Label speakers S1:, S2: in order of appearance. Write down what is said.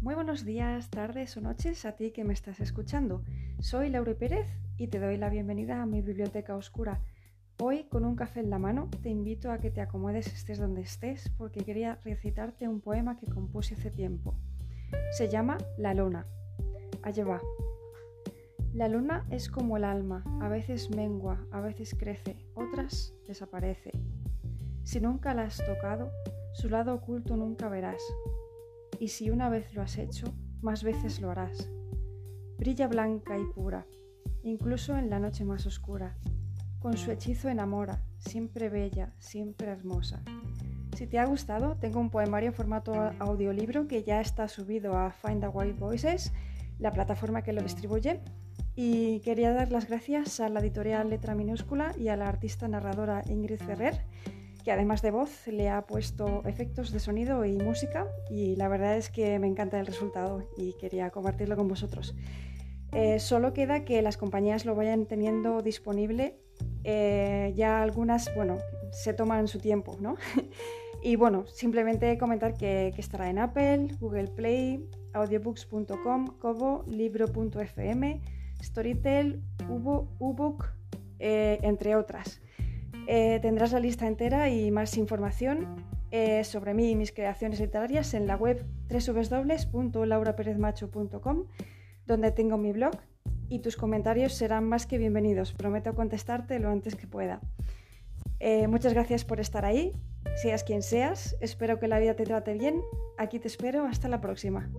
S1: buenos días, tardes o noches a ti que me estás escuchando. Soy Laura Pérez y te doy la bienvenida a mi biblioteca oscura. Hoy, con un café en la mano, te invito a que te acomodes estés donde estés porque quería recitarte un poema que compuse hace tiempo. Se llama La luna. Allá va. La luna es como el alma, a veces mengua, a veces crece, otras desaparece. Si nunca la has tocado, su lado oculto nunca verás, y si una vez lo has hecho, más veces lo harás. Brilla blanca y pura, incluso en la noche más oscura. Con su hechizo enamora, siempre bella, siempre hermosa. Si te ha gustado, tengo un poemario en formato audiolibro que ya está subido a Find a White Voices, la plataforma que lo distribuye. Y quería dar las gracias a la editorial Letra Minúscula y a la artista narradora Ingrid Ferrer que además de voz le ha puesto efectos de sonido y música y la verdad es que me encanta el resultado y quería compartirlo con vosotros. Eh, solo queda que las compañías lo vayan teniendo disponible. Eh, ya algunas, bueno, se toman su tiempo, ¿no? y bueno, simplemente comentar que, estará en Apple, Google Play, audiobooks.com, Kobo, libro.fm, Storytel, Ubook, eh, entre otras. Eh, tendrás la lista entera y más información eh, sobre mí y mis creaciones literarias en la web www.lauraperezmacho.com, donde tengo mi blog y tus comentarios serán más que bienvenidos. Prometo contestarte lo antes que pueda. Eh, muchas gracias por estar ahí, seas quien seas. Espero que la vida te trate bien. Aquí te espero. Hasta la próxima.